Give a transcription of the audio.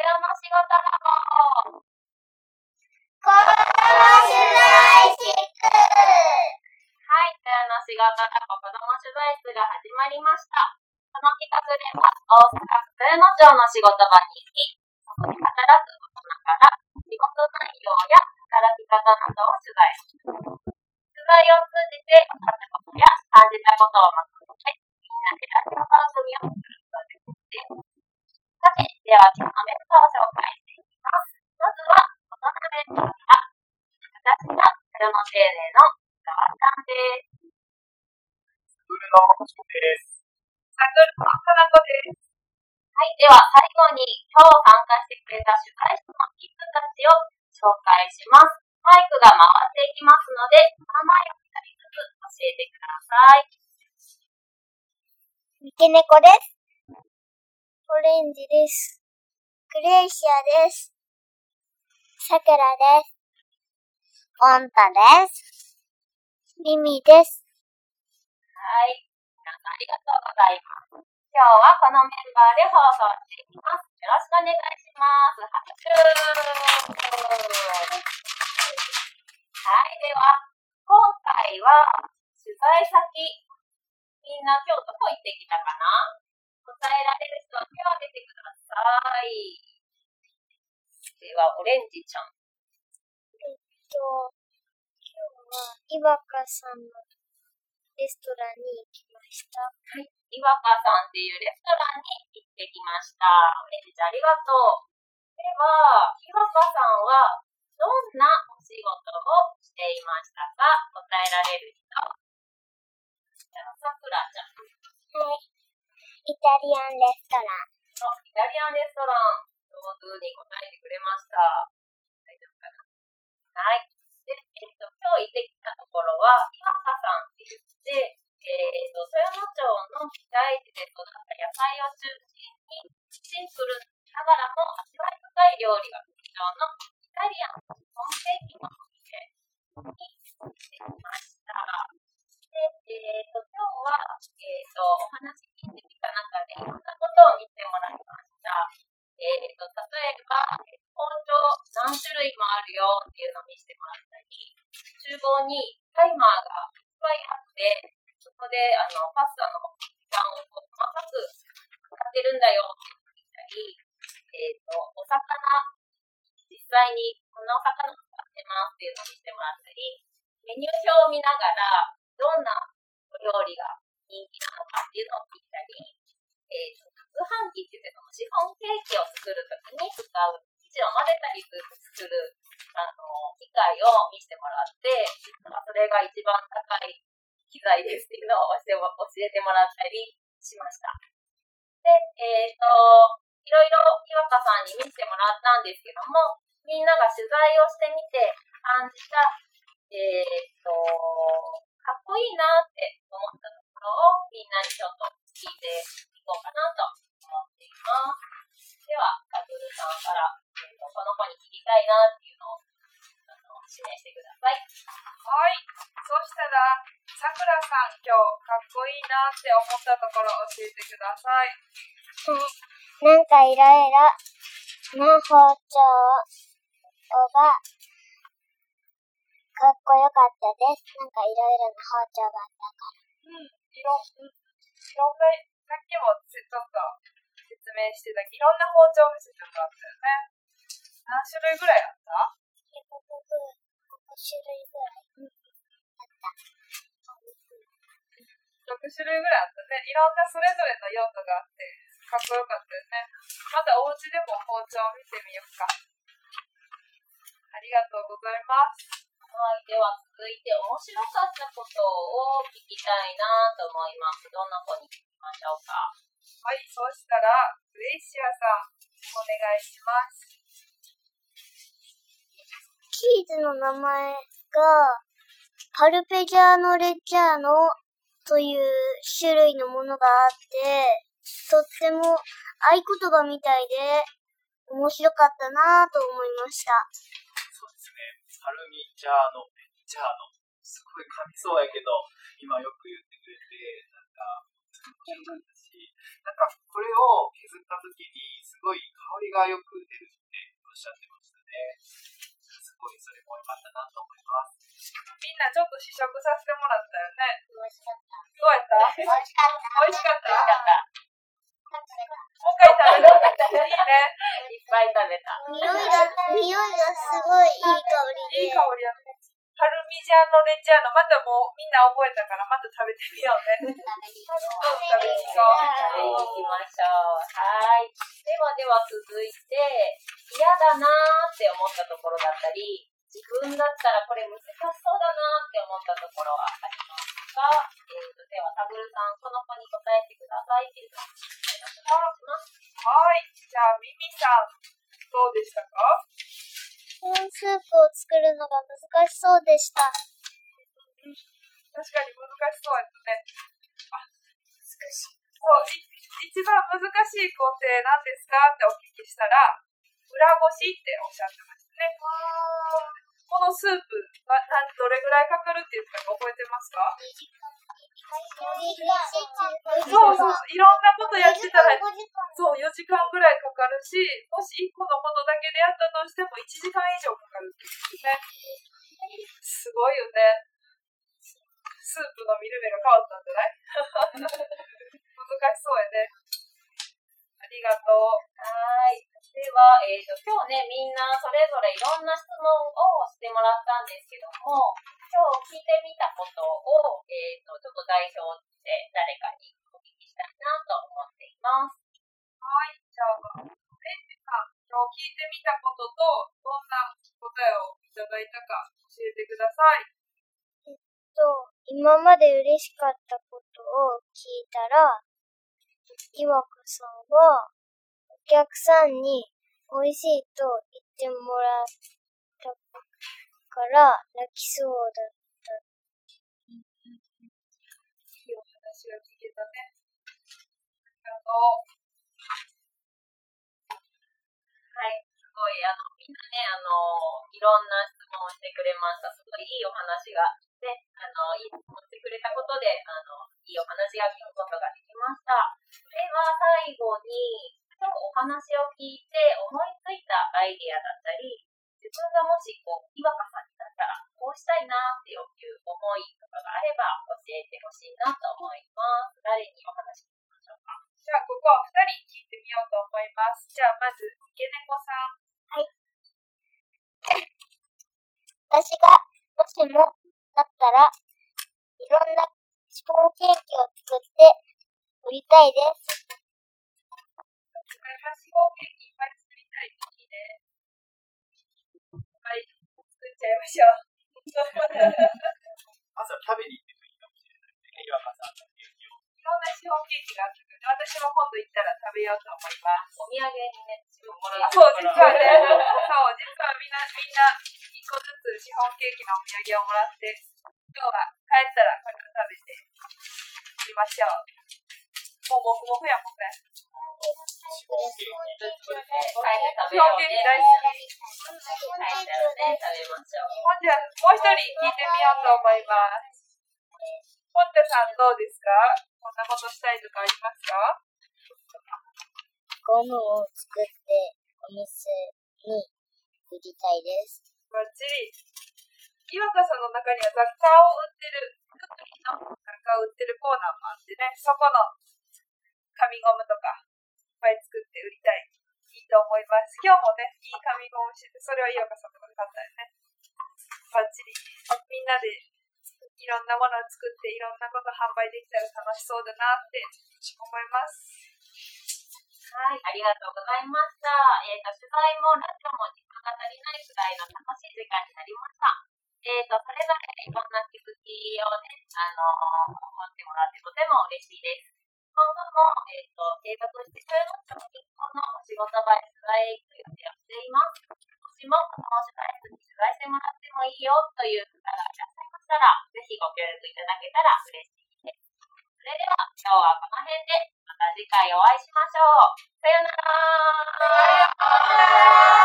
仕事ラボ子供取材室はい、豊の仕事ラボ子供取材室が始まりました。この企画では、大阪府豊野町の仕事場に行き、そこで働く大人から仕事内容や働き方などを取材します。取材を通じて分かったことや感じたことをまです。ブルの星です。サクルのかなこです。はい、では最後に今日参加してくれた取材室のキッズたちを紹介します。マイクが回っていきますので、名前を一人ずつ教えてください。三毛猫です。オレンジです。グレイシアです。さくらです。ポンタです。ミミです。はい、皆さんありがとうございます。今日はこのメンバーで放送していきます。よろしくお願いします。拍手はい、では、今回は取材先、みんな今日どこ行ってきたかな？答えられる人は手を挙げてください。では、オレンジちゃん。と、今日は、岩香さんのレストランに行きました。はい、岩香さんっていうレストランに行ってきました。オレンジちゃんありがとう。では、岩香さんはどんなお仕事をしていましたか？答えられる人。じゃあ、さくらちゃん。はい。イタリアンレストラン。のイタリアンレストラン、上手に答えてくれました。大丈夫かな？はい。えっ、と、今日行ってきたところは、岩香さんって言って、えっ、と、豊野町の大地で育った野菜を中心に、シンプルながらも味わい深い料理が特徴のイタリアンのシフォンケーキのお店に行ってきました。で、えっ、と、今日は、えっ、と、お話聞いてきた中で、いろんなことを見てもらいました。えっ、と、例えば、え包丁何種類もあるよっていうのを見せてもらっ、厨房にタイマーがいっぱいあって、そこで、あの、パスタの時間を細かく使ってるんだよって言ったり、えっ、と、お魚、実際にこんなお魚を使ってますっていうのを見せてもらったり、メニュー表を見ながら、どんなお料理が人気なのかっていうのを聞いたり、えーと、攪拌機って言ってそのシフォンケーキを作るときに使う生地を混ぜたりする作るあの機械を見せてもらって、それが一番高い機材ですっていうのを教えてもらったりしました。で、えっ、と、いろいろ岩香さんに見せてもらったんですけども、みんなが取材をしてみて感じた、えっ、と、かっこいいなってなって思ったところ教えてください。はい。なんかいろいろな包丁がかっこよかったです。なんかいろいろな包丁があったから。うん。いろ、うん。いろんな、さっきもちょっと説明してたけど、いろんな包丁を見せてもらったよね。何種類ぐらいあった？結構5種類ぐらいあった。?6 種類ぐらいあったね。いろんなそれぞれの用途があって、かっこよかったよね。またお家でも包丁を見てみようか。ありがとうございます。はい、では続いて面白かったことを聞きたいなと思います。どんな子に聞きましょうか？はい、そうしたら、グレイシアさん、お願いします。チーズの名前がパルペジャーノ・レッジャーノという種類のものがあって、とっても合言葉みたいで面白かったなぁと思いました。そうですね。パルミジャーノ、ペッチャーノ。すごい噛みそうやけど、今よく言ってくれて、なんか、面白かったし、なんかこれを削った時にすごい香りがよくべたいいね。いっぱい食べた。匂いが、匂いがすごいいい香りで。いい香りやね。パルミジャーノレッジャーノ、またもうみんな覚えたからまた食べてみようね。食べに行こ食べに行こ食べに行きましょう。はい。ではでは続いて、嫌だなーって思ったところだったり、自分だったらこれ難しそうだなーって思ったところはありますか？えーと、では、タグルさん、この子に答えてくださいっていうのをお願いします。はい。じゃあ、ミミさん、どうでしたか？コーンスープを作るのが難しそうでした。確かに難しそうやったね。難しい。そう、い一番難しい工程なんですか？ってお聞きしたら、裏ごしっておっしゃってましたね。このスープはなんどれぐらいかかるって言ったか覚えてますか？そうそう、いろんなことやってたら、そう、4時間ぐらいかかるし、もし1個のことだけでやったとしても1時間以上かかるっていうね。すごいよね。スープの見る目が変わったんじゃない？難しそうやね。ありがとう。はい。では、えっ、と、今日ね、みんなそれぞれいろんな質問をしてもらったんですけども、今日聞いてみたことを、えっ、と、ちょっと代表して誰かにお聞きしたいなと思っています。はい、じゃあ、レンジさん、今日聞いてみたことと、どんな答えをいただいたか教えてください。と、今まで嬉しかったことを聞いたら、岩子さんは、お客さんに美味しいと言ってもらったから泣きそうだった。いいお話が聞けたね。ありがとう。はい。すごい、あの、みんなね、あの、いろんな質問をしてくれました。すごいいいお話が、ね、あの、いい質問してくれたことで、あの、いいお話が聞くことができました。では、最後に、今日お話を聞いて思いついたアイディアだったり、自分がもし、こう、岩香さんになったら、こうしたいなっていう思いとかがあれば、教えてほしいなと思います。誰にお話ししましょうか。じゃあ、ここは2人聞いてみようと思います。じゃあ、まず、池猫さん。私がもしもだったら、いろんなシフォンケーキを作って売りたいです。はい、作っちゃいましょう。まずは食べに行ってもいいかもしれないね。岩川さんのケーキを。いろんなシフォンケーキがあったけど、私も今度行ったら食べようと思います。お土産にね、自分もらそう、実はね、そう、実はみんな、みんな、一個ずつシフォンケーキのお土産をもらって、今日は帰ったらこれを食べてみましょう。もうもふもふやもんね。シフォンケーキ。大好き。ほんじゃ、もう一人聞い。てみようと思い。ます。ポンテさんどうですかこんなことしたい。とかありますかゴムを作ってお店に売りたい。です。バッチリ。岩田さんの中には雑貨を売ってる、クッキーの雑貨を売ってるコーナーもあってね、そこの紙ゴムとかいっぱい作って売りたい。いいと思います。今日もね、いい紙ゴムしてて、それは岩田さんとこで買ったよね。バッチリ。みんなでいろんなものを作っていろんなこと販売できたら楽しそうだなって思います。はい、ありがとうございました。えっ、と、取材もラジオも時間が足りないくらいの楽しい時間になりました。えっ、と、それぞれいろんな気づきをね、あのー、持ってもらってとても嬉しいです。今後も、えっ、と、計画してくれる小銀行のお仕事場へ取材行く予定をしています。もしも、この取材室に取材してもらってもいいよという方がいらっしゃいましたら、ぜひご協力いただけたら嬉しいです。それでは、今日はこの辺で、また次回お会いしましょう。さよなら。さようなら